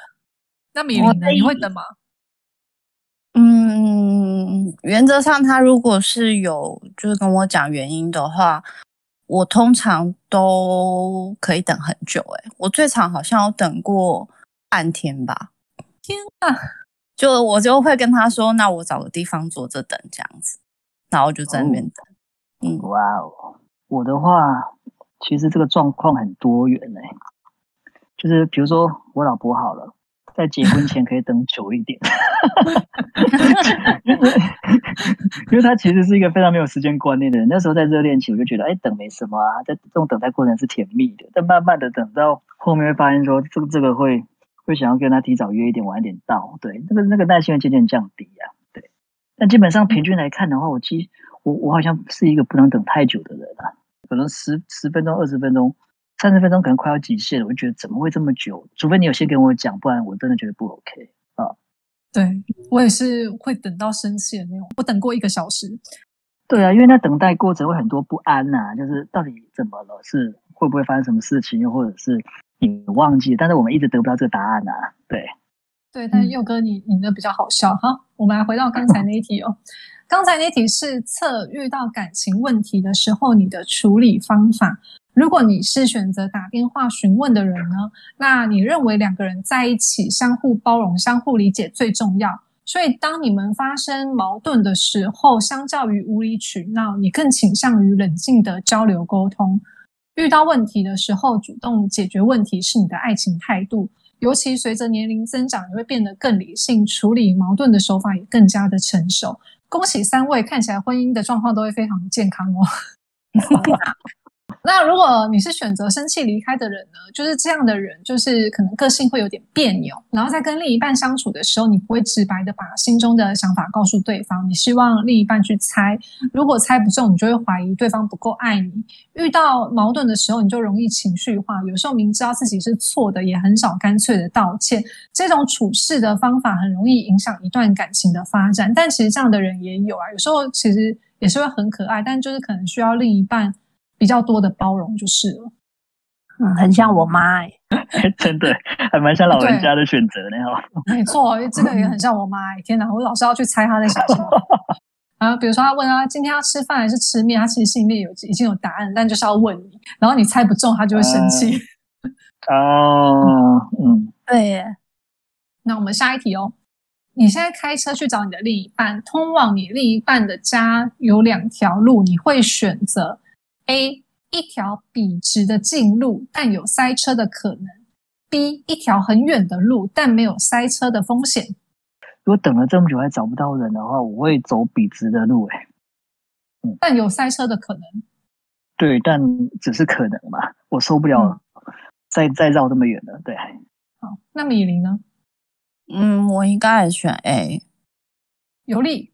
那米林呢？你会等吗？嗯，原则上他如果是有就是跟我讲原因的话，我通常都可以等很久。哎，我最长好像有等过半天吧。天啊！就我就会跟他说，那我找个地方坐着等这样子，然后就在那边等。嗯，哇哦。我的话，其实这个状况很多元呢。就是比如说我老婆好了，在结婚前可以等久一点，<laughs> 因为 <laughs> 他其实是一个非常没有时间观念的人。那时候在热恋期，我就觉得哎，等没什么啊，在这种等待过程是甜蜜的。但慢慢的等到后面会发现说，这个这个会会想要跟他提早约一点，晚一点到。对，那个那个耐心会渐渐降低啊。对，但基本上平均来看的话，我其实我我好像是一个不能等太久的人啊。可能十十分钟、二十分钟、三十分钟，可能快要极限了。我就觉得怎么会这么久？除非你有先跟我讲，不然我真的觉得不 OK 啊。对我也是会等到生气的那种，我等过一个小时。对啊，因为那等待过程会很多不安呐、就是到底怎么了？是会不会发生什么事情，又或者是你忘记，但是我们一直得不到这个答案呐、对，对，但是佑哥你你的比较好笑哈。我们来回到刚才那一题哦，刚才那题是测遇到感情问题的时候你的处理方法。如果你是选择打电话询问的人呢，那你认为两个人在一起相互包容、相互理解最重要。所以，当你们发生矛盾的时候，相较于无理取闹，你更倾向于冷静的交流沟通。遇到问题的时候，主动解决问题是你的爱情态度。尤其随着年龄增长，你会变得更理性，处理矛盾的手法也更加的成熟。恭喜三位，看起来婚姻的状况都会非常健康哦。<laughs> 那如果你是选择生气离开的人呢？就是这样的人，就是可能个性会有点别扭，然后在跟另一半相处的时候，你不会直白的把心中的想法告诉对方，你希望另一半去猜。如果猜不中，你就会怀疑对方不够爱你。遇到矛盾的时候，你就容易情绪化，有时候明知道自己是错的，也很少干脆的道歉。这种处事的方法很容易影响一段感情的发展。但其实这样的人也有啊，有时候其实也是会很可爱，但就是可能需要另一半。比较多的包容就是了，嗯，很像我妈哎、<laughs> 真的还蛮像老人家的选择呢哈。<laughs> 没错，这个也很像我妈哎、天哪，我老是要去猜她在想什么。<laughs> 然后比如说，他问他今天要吃饭还是吃面，他其实心里有已经有答案，但就是要问你，然后你猜不中，他就会生气。哦，嗯，对耶，那我们下一题哦。你现在开车去找你的另一半，通往你另一半的家有两条路，你会选择 A 一条笔直的近路，但有塞车的可能；B 一条很远的路，但没有塞车的风险。如果等了这么久还找不到人的话，我会走笔直的路、欸，哎，但有塞车的可能。对，但只是可能嘛，我受不了再再绕这么远了，对。好，那米林呢？嗯，我应该也选 A。尤利，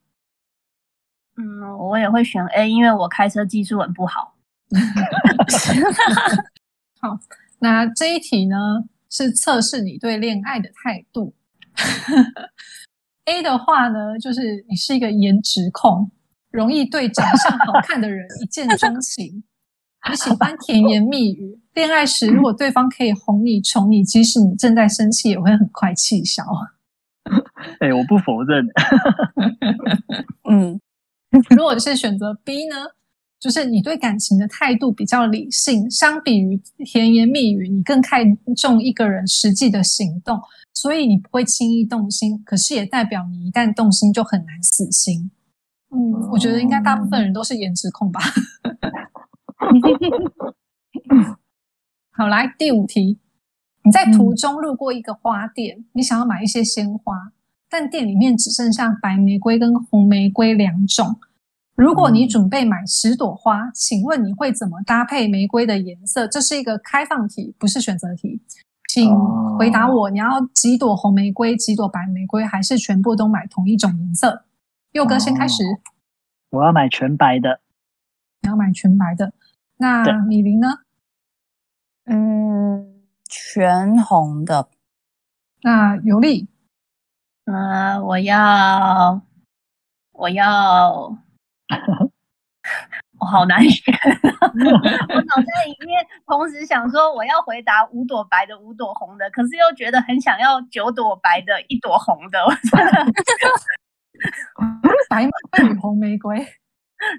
嗯，我也会选 A，因为我开车技术很不好。<laughs> 那这一题呢是测试你对恋爱的态度。A 的话呢，就是你是一个颜值控，容易对长相好看的人一见钟情。你喜欢甜言蜜语，恋爱时如果对方可以哄你、宠你，即使你正在生气，也会很快气消。<laughs> 哎、我不否认，<laughs> 嗯，如果是选择 B 呢，就是你对感情的态度比较理性，相比于甜言蜜语，你更看重一个人实际的行动，所以你不会轻易动心。可是也代表你一旦动心就很难死心。嗯，我觉得应该大部分人都是颜值控吧。<laughs> 好，来第五题，你在途中路过一个花店，你想要买一些鲜花，但店里面只剩下白玫瑰跟红玫瑰两种。如果你准备买十朵花，请问你会怎么搭配玫瑰的颜色？这是一个开放题，不是选择题，请回答我。你要几朵红玫瑰，几朵白玫瑰，还是全部都买同一种颜色？佑哥先开始，我要买全白的。你要买全白的。那对米林呢？嗯，全红的。那尤利，嗯、我要，我要，<laughs> 我好难选。<laughs> 我脑袋里面同时想说我要回答五朵白的，五朵红的，可是又觉得很想要九朵白的，一朵红的。我真的，<laughs> 白玫瑰与红玫瑰。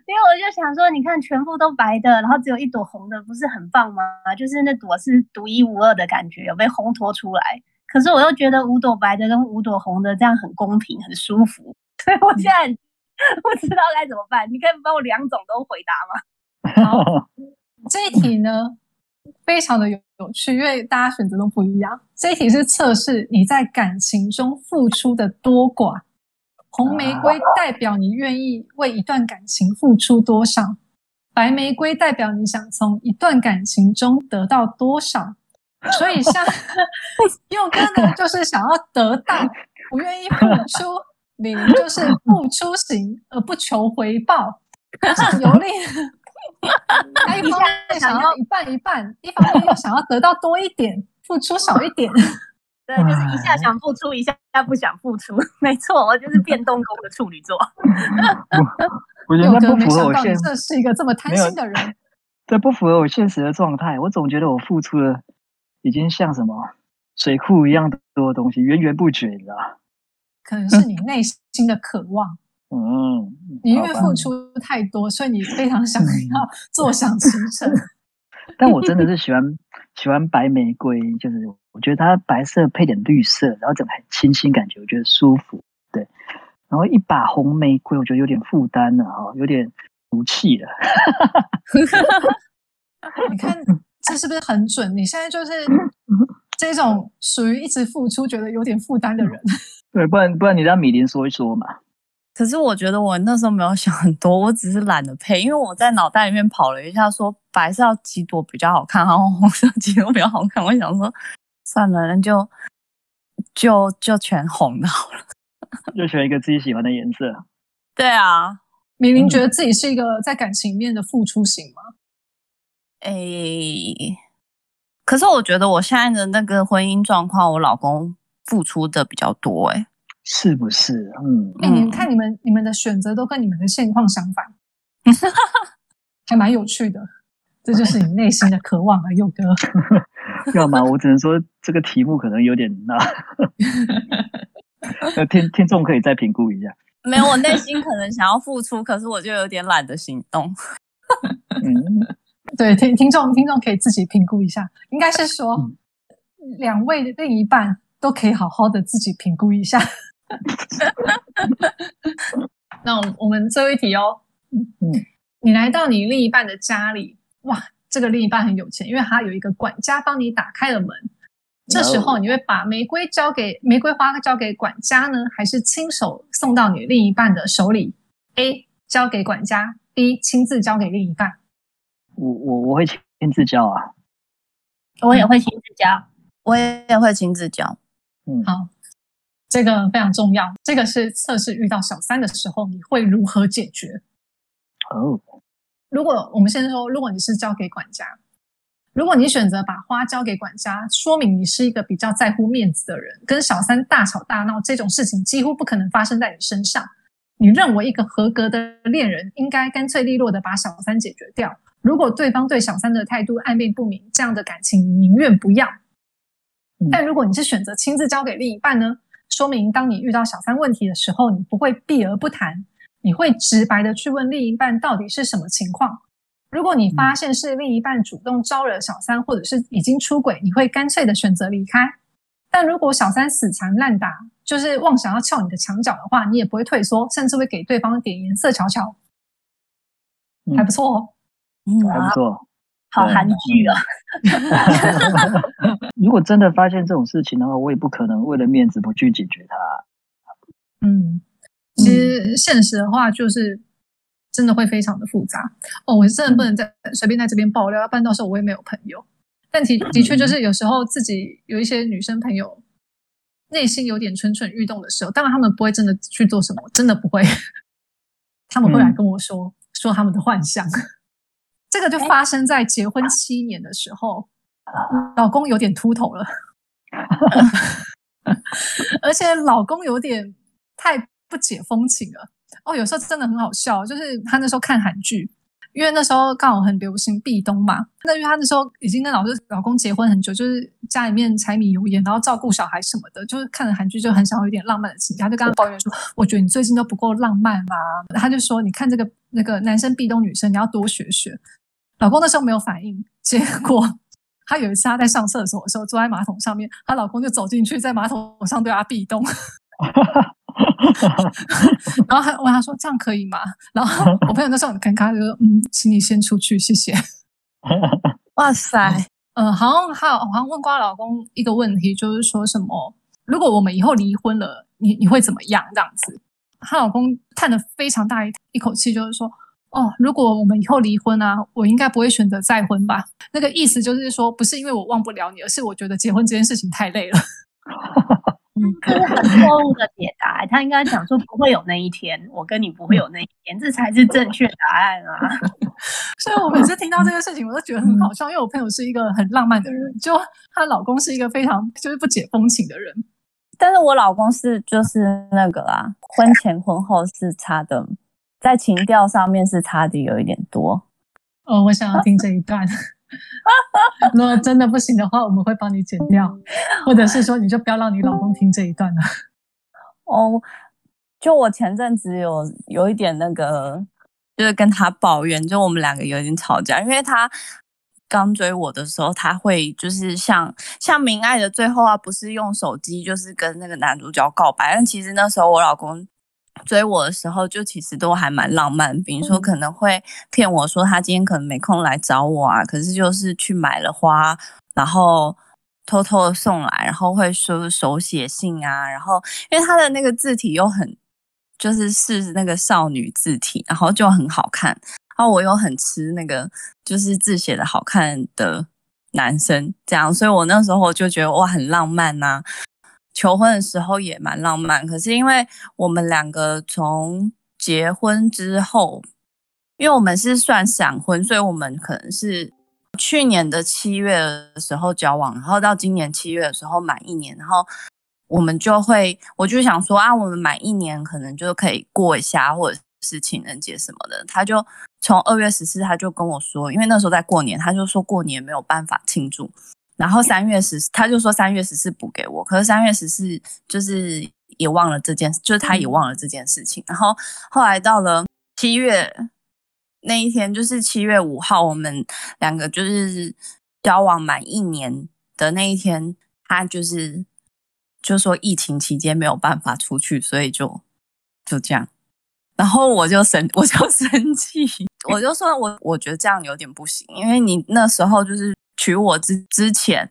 因为我就想说，你看全部都白的，然后只有一朵红的，不是很棒吗？就是那朵是独一无二的感觉，有被烘托出来。可是我又觉得五朵白的跟五朵红的这样很公平，很舒服，所以我现在 <laughs> 不知道该怎么办。你可以帮我两种都回答吗？好，<laughs> 这一题呢非常的有有趣，因为大家选择都不一样。这一题是测试你在感情中付出的多寡。红玫瑰代表你愿意为一段感情付出多少，白玫瑰代表你想从一段感情中得到多少。所以像佑哥呢，就是想要得到，不愿意付出；李玲就是不出行而不求回报。像游历，他一方面想要一半一半，一方面又想要得到多一点，付出少一点。<laughs> 对，就是一下想付出，一下不想付出。没错，我就是变动宫的处女座。<laughs> 我觉得不符合我现，这是一个这么贪心的人。这不符合我现实的状态。我总觉得我付出的已经像什么水库一样多的东西，源源不绝，你知道可能是你内心的渴望。嗯，你因为付出太多，所以你非常想要坐享其成。<laughs> 但我真的是喜欢喜欢白玫瑰，就是我觉得它白色配点绿色，然后整个很清新，感觉我觉得舒服。对，然后一把红玫瑰，我觉得有点负担了哈，有点俗气了。<laughs> 你看这是不是很准？你现在就是这种属于一直付出，觉得有点负担的人。对，不然不然你让米林说一说嘛。可是我觉得我那时候没有想很多，我只是懒得配，因为我在脑袋里面跑了一下，说白色要几朵比较好看，然后红色几朵比较好看。我想说，算了，那就就就全红的好了，<laughs> 就选一个自己喜欢的颜色。对啊，明明觉得自己是一个在感情面的付出型吗？诶，可是我觉得我现在的那个婚姻状况，我老公付出的比较多，诶。是不是？嗯，哎，你们看，你们你们的选择都跟你们的现况相反，<laughs> 还蛮有趣的。这就是你内心的渴望啊，佑哥。<laughs> 要吗？我只能说这个题目可能有点那，<laughs> 听听众可以再评估一下。没有，我内心可能想要付出，可是我就有点懒得行动。嗯，对，听听众听众可以自己评估一下。应该是说，两位的另一半都可以好好的自己评估一下。<laughs> 那我我们最后一题哦，嗯，你来到你另一半的家里，哇，这个另一半很有钱，因为他有一个管家帮你打开了门。这时候你会把玫瑰交给玫瑰花交给管家呢，还是亲手送到你另一半的手里？A 交给管家，B 亲自交给另一半。我我我会亲自交啊，我也会亲自交，我也会亲自交。嗯，好。这个非常重要，这个是测试遇到小三的时候你会如何解决？哦，如果我们先说，如果你是交给管家，如果你选择把花交给管家，说明你是一个比较在乎面子的人，跟小三大吵大闹这种事情几乎不可能发生在你身上。你认为一个合格的恋人应该干脆利落的把小三解决掉。如果对方对小三的态度暧昧不明，这样的感情你宁愿不要。但如果你是选择亲自交给另一半呢？说明，当你遇到小三问题的时候，你不会避而不谈，你会直白的去问另一半到底是什么情况。如果你发现是另一半主动招惹小三，或者是已经出轨，你会干脆的选择离开。但如果小三死缠烂打，就是妄想要撬你的墙角的话，你也不会退缩，甚至会给对方点颜色瞧瞧，还不错哦，嗯，还不错。好韩剧啊！<laughs> 如果真的发现这种事情的话，我也不可能为了面子不去解决它。嗯，其实现实的话，就是真的会非常的复杂哦。我真的不能在随便在这边爆料，要不然到时候我也没有朋友。但的的确就是有时候自己有一些女生朋友内心有点蠢蠢欲动的时候，当然他们不会真的去做什么，真的不会。<laughs> 他们会来跟我说说他们的幻想。这个就发生在结婚七年的时候，老公有点秃头了，<laughs> 而且老公有点太不解风情了。哦，有时候真的很好笑，就是他那时候看韩剧，因为那时候刚好很流行壁咚嘛。那因为他那时候已经跟老师老公结婚很久，就是家里面柴米油盐，然后照顾小孩什么的，就是看了韩剧就很想有一点浪漫的情节。他就跟他抱怨说：“我觉得你最近都不够浪漫啦。”他就说：“你看这个那个男生壁咚女生，你要多学学。”老公那时候没有反应，结果她有一次她在上厕所的时候坐在马桶上面，她老公就走进去在马桶上对她壁咚，<laughs> 然后还问他说这样可以吗？然后我朋友那时候很尴尬，就说嗯，请你先出去，谢谢。哇塞，嗯，好像还有好像问过她老公一个问题，就是说什么如果我们以后离婚了，你你会怎么样？这样子，她老公叹了非常大一一口气，就是说。哦，如果我们以后离婚啊，我应该不会选择再婚吧？那个意思就是说，不是因为我忘不了你，而是我觉得结婚这件事情太累了。嗯这是很错误的解答。他应该讲说不会有那一天，我跟你不会有那一天，这才是正确答案啊。<laughs> 所以我每次听到这个事情，我都觉得很好笑，因为我朋友是一个很浪漫的人，就她老公是一个非常就是不解风情的人。但是我老公是就是那个啊，婚前婚后是差的，在情调上面是差的有一点多。哦，我想要听这一段。<laughs> 如果真的不行的话，我们会帮你剪掉，或者是说你就不要让你老公听这一段了。哦，就我前阵子有有一点那个，就是跟他抱怨，就我们两个有点吵架，因为他刚追我的时候，他会就是像像明爱的最后啊，不是用手机就是跟那个男主角告白，但其实那时候我老公。追我的时候，就其实都还蛮浪漫。比如说，可能会骗我说他今天可能没空来找我啊，可是就是去买了花，然后偷偷的送来，然后会说手写信啊，然后因为他的那个字体又很，就是是那个少女字体，然后就很好看。然后我又很吃那个就是字写的好看的男生，这样，所以我那时候就觉得哇，很浪漫呐。求婚的时候也蛮浪漫，可是因为我们两个从结婚之后，因为我们是算闪婚，所以我们可能是去年的七月的时候交往，然后到今年七月的时候满一年，然后我们就会，我就想说啊，我们满一年可能就可以过一下，或者是情人节什么的。他就从二月十四，他就跟我说，因为那时候在过年，他就说过年没有办法庆祝。然后三月十，他就说三月十四补给我，可是三月十四就是也忘了这件，就是他也忘了这件事情。然后后来到了七月那一天，就是七月五号，我们两个就是交往满一年的那一天，他就是就说疫情期间没有办法出去，所以就就这样。然后我就生 <laughs> 我就生气，我就说我我觉得这样有点不行，因为你那时候就是。娶我之之前，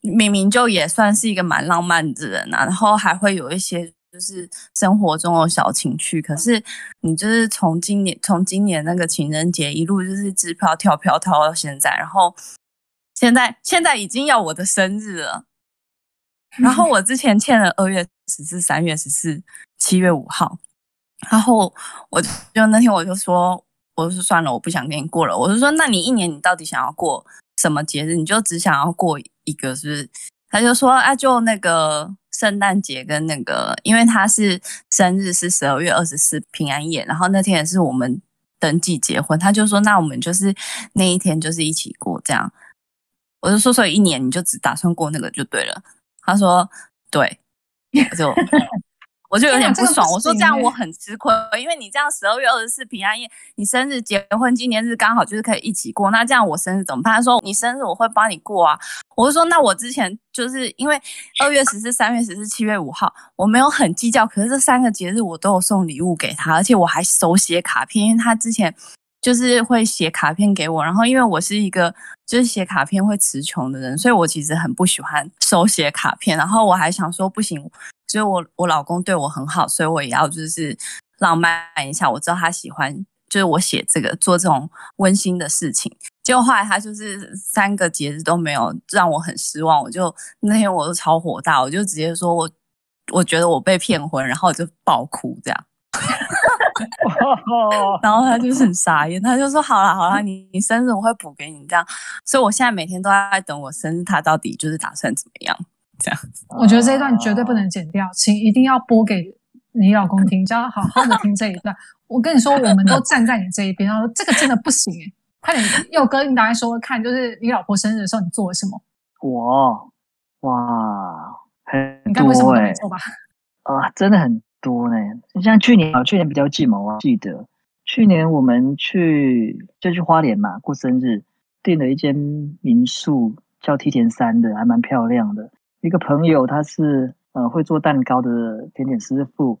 明明就也算是一个蛮浪漫的人啊，然后还会有一些就是生活中的小情趣。可是你就是从今年从今年那个情人节一路就是支票跳票跳到现在，然后现在现在已经要我的生日了，然后我之前欠了二月十四、三月十四、七月五号，然后我就那天我就说，我说算了，我不想跟你过了。我就说，那你一年你到底想要过？什么节日你就只想要过一个，是不是？他就说啊，就那个圣诞节跟那个，因为他是生日是十二月二十四平安夜，然后那天也是我们登记结婚。他就说，那我们就是那一天就是一起过这样。我就说，所以一年你就只打算过那个就对了。他说，对，就。我就有点不爽，我说这样我很吃亏，因为你这样十二月二十四平安夜，你生日、结婚纪念日刚好就是可以一起过，那这样我生日怎么办？他说你生日我会帮你过啊，我就说那我之前就是因为二月十四、三月十四、七月五号我没有很计较，可是这三个节日我都有送礼物给他，而且我还手写卡片，因为他之前就是会写卡片给我，然后因为我是一个就是写卡片会词穷的人，所以我其实很不喜欢手写卡片，然后我还想说不行。所以我我老公对我很好，所以我也要就是浪漫一下。我知道他喜欢，就是我写这个做这种温馨的事情。结果后来他就是三个节日都没有让我很失望，我就那天我都超火大，我就直接说我我觉得我被骗婚，然后我就爆哭这样。<laughs> 然后他就是很傻眼，他就说好了好了，你你生日我会补给你这样。所以我现在每天都在等我生日，他到底就是打算怎么样？这样，我觉得这一段绝对不能剪掉，请一定要播给你老公听，叫他好好的听这一段。我跟你说，我们都站在你这一边，然后这个真的不行哎，快点，佑哥，你打来说说看，就是你老婆生日的时候你做了什么？我，哇，很你该不会什么都没做吧？啊，真的很多呢。像去年啊，去年比较近嘛，我记得去年我们去就去花莲嘛过生日，订了一间民宿，叫梯田山的，还蛮漂亮的。一个朋友，他是呃会做蛋糕的甜点师傅，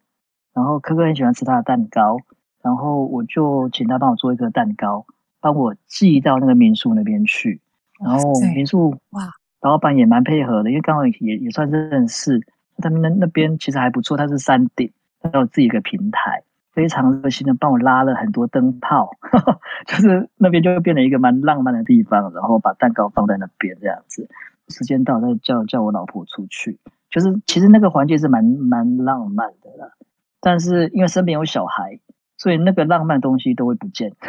然后科科很喜欢吃他的蛋糕，然后我就请他帮我做一个蛋糕，帮我寄到那个民宿那边去。然后民宿哇，老板也蛮配合的，因为刚好也也算是认识，他们那那边其实还不错，他是山顶，他有自己一个平台，非常热心的帮我拉了很多灯泡，<laughs> 就是那边就会变成一个蛮浪漫的地方，然后把蛋糕放在那边这样子。时间到，再叫叫我老婆出去，就是其实那个环节是蛮蛮浪漫的啦，但是因为身边有小孩，所以那个浪漫东西都会不见。<laughs>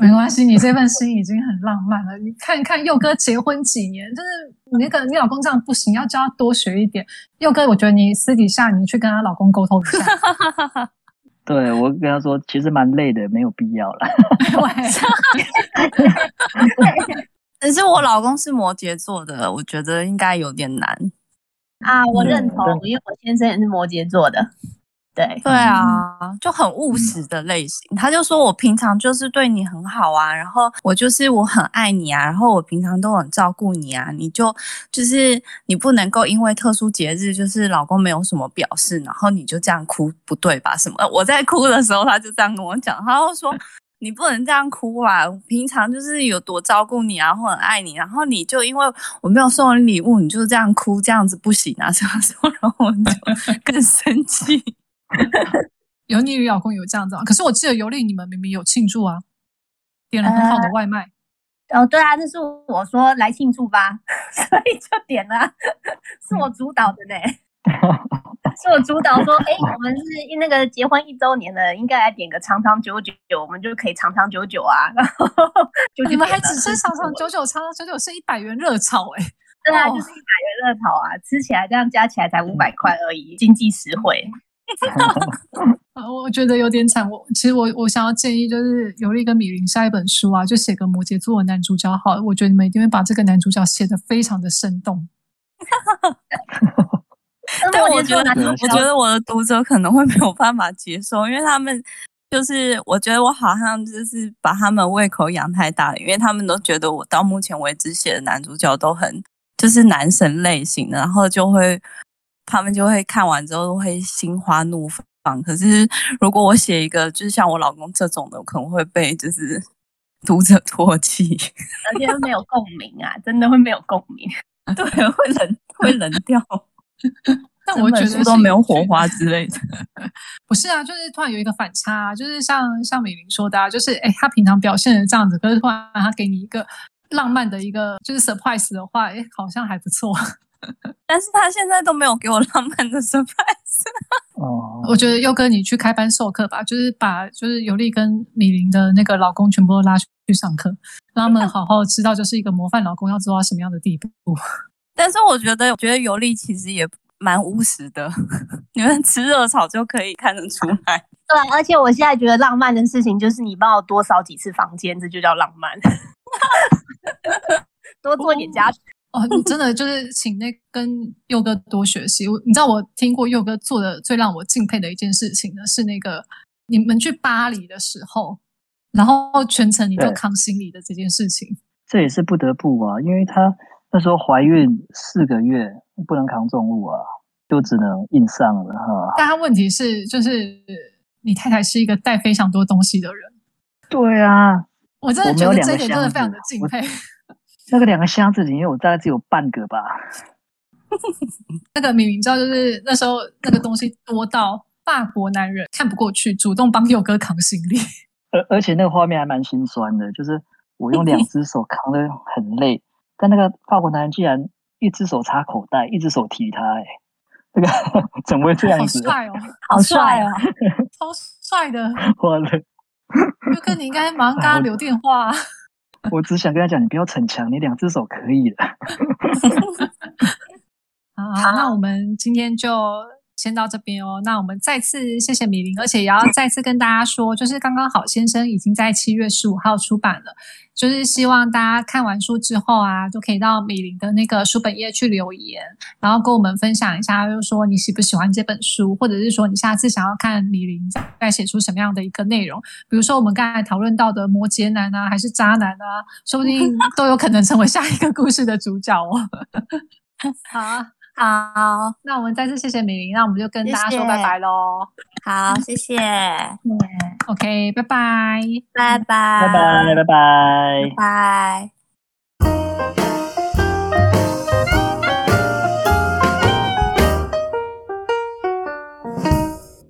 没关系，你这份心已经很浪漫了。你看看佑哥结婚几年，就是你那个你老公这样不行，要教他多学一点。佑哥，我觉得你私底下你去跟他老公沟通一下。<laughs> 对我跟他说，其实蛮累的，没有必要了。<laughs> 可是我老公是摩羯座的，我觉得应该有点难啊。我认同，因为我先生也是摩羯座的。对对啊，就很务实的类型。他就说我平常就是对你很好啊，然后我就是我很爱你啊，然后我平常都很照顾你啊，你就就是你不能够因为特殊节日就是老公没有什么表示，然后你就这样哭，不对吧？什么？<laughs> 我在哭的时候，他就这样跟我讲，他就说你不能这样哭啊，平常就是有多照顾你啊，或很爱你，然后你就因为我没有送你礼物，你就这样哭，这样子不行啊，什么什么，然后我就 <laughs> 更生气。<laughs> 有你与老公有这样子啊？可是我记得尤丽你们明明有庆祝啊，点了很好的外卖。哦，对啊，那是我说来庆祝吧，<laughs> 所以就点了，是我主导的呢，<laughs> 是我主导说，哎，我们是那个结婚一周年了，应该来点个长长久久，我们就可以长长久久啊。<laughs> 然后你们还只吃长长久久，长长久久是一百元热炒哎，对啊，就是一百元热炒啊，吃起来这样加起来才五百块而已，经济实惠。<laughs> 我觉得有点惨。我其实我我想要建议，就是尤利跟米林下一本书啊，就写个摩羯座的男主角好。我觉得你们一定会把这个男主角写的非常的生动。但我觉得，我觉得我的读者可能会没有办法接受，因为他们就是我觉得我好像就是把他们胃口养太大了，因为他们都觉得我到目前为止写的男主角都很就是男神类型的，然后就会。他们就会看完之后会心花怒放。可是如果我写一个就是像我老公这种的，可能会被就是读者唾弃，而且没有共鸣啊，真的会没有共鸣，<laughs> 对，会冷会冷掉。<laughs> 但我觉得都没有火花之类的。<laughs> 不是啊，就是突然有一个反差，就是像像美玲说的，啊，就是哎，他平常表现的这样子，可是突然他给你一个浪漫的一个就是 surprise 的话，哎，好像还不错。<laughs> 但是他现在都没有给我浪漫的 surprise。哦，我觉得佑哥，你去开班授课吧，就是把就是尤利跟米林的那个老公全部都拉去上课，让他们好好知道，就是一个模范老公要做到什么样的地步。但是我觉得，我觉得尤利其实也蛮务实的，你们吃热炒就可以看得出来。<laughs> 对，而且我现在觉得浪漫的事情就是你帮我多扫几次房间，这就叫浪漫。<laughs> 多做点家事。哦，真的就是请那跟佑哥多学习。我你知道我听过佑哥做的最让我敬佩的一件事情呢，是那个你们去巴黎的时候，然后全程你都扛行李的这件事情。这也是不得不啊，因为她那时候怀孕四个月，不能扛重物啊，就只能硬上了哈。但他问题是，就是你太太是一个带非常多东西的人。对啊，我真的觉得这一点真的非常的敬佩。那个两个箱子里面，我大概只有半个吧。<laughs> 那个明明知道，就是那时候那个东西多到法国男人看不过去，主动帮佑哥扛行李。而而且那个画面还蛮心酸的，就是我用两只手扛的很累，但那个法国男人竟然一只手插口袋，一只手提他，哎，这个 <laughs> 怎么会这样子？<laughs> 好帅哦，好帅哦，<laughs> 超帅的！完了，哥哥，你应该马上跟他留电话。我只想跟他讲，你不要逞强，你两只手可以了。好，那我们今天就。先到这边哦，那我们再次谢谢米林，而且也要再次跟大家说，就是刚刚好先生已经在七月十五号出版了，就是希望大家看完书之后啊，都可以到米林的那个书本页去留言，然后跟我们分享一下，就是说你喜不喜欢这本书，或者是说你下次想要看米林再写出什么样的一个内容，比如说我们刚才讨论到的摩羯男啊，还是渣男啊，说不定都有可能成为下一个故事的主角哦。<laughs> 好。好，那我们再次谢谢美玲，那我们就跟大家说拜拜喽。好，谢谢。<laughs> OK，拜拜，拜拜，拜拜，拜拜，拜。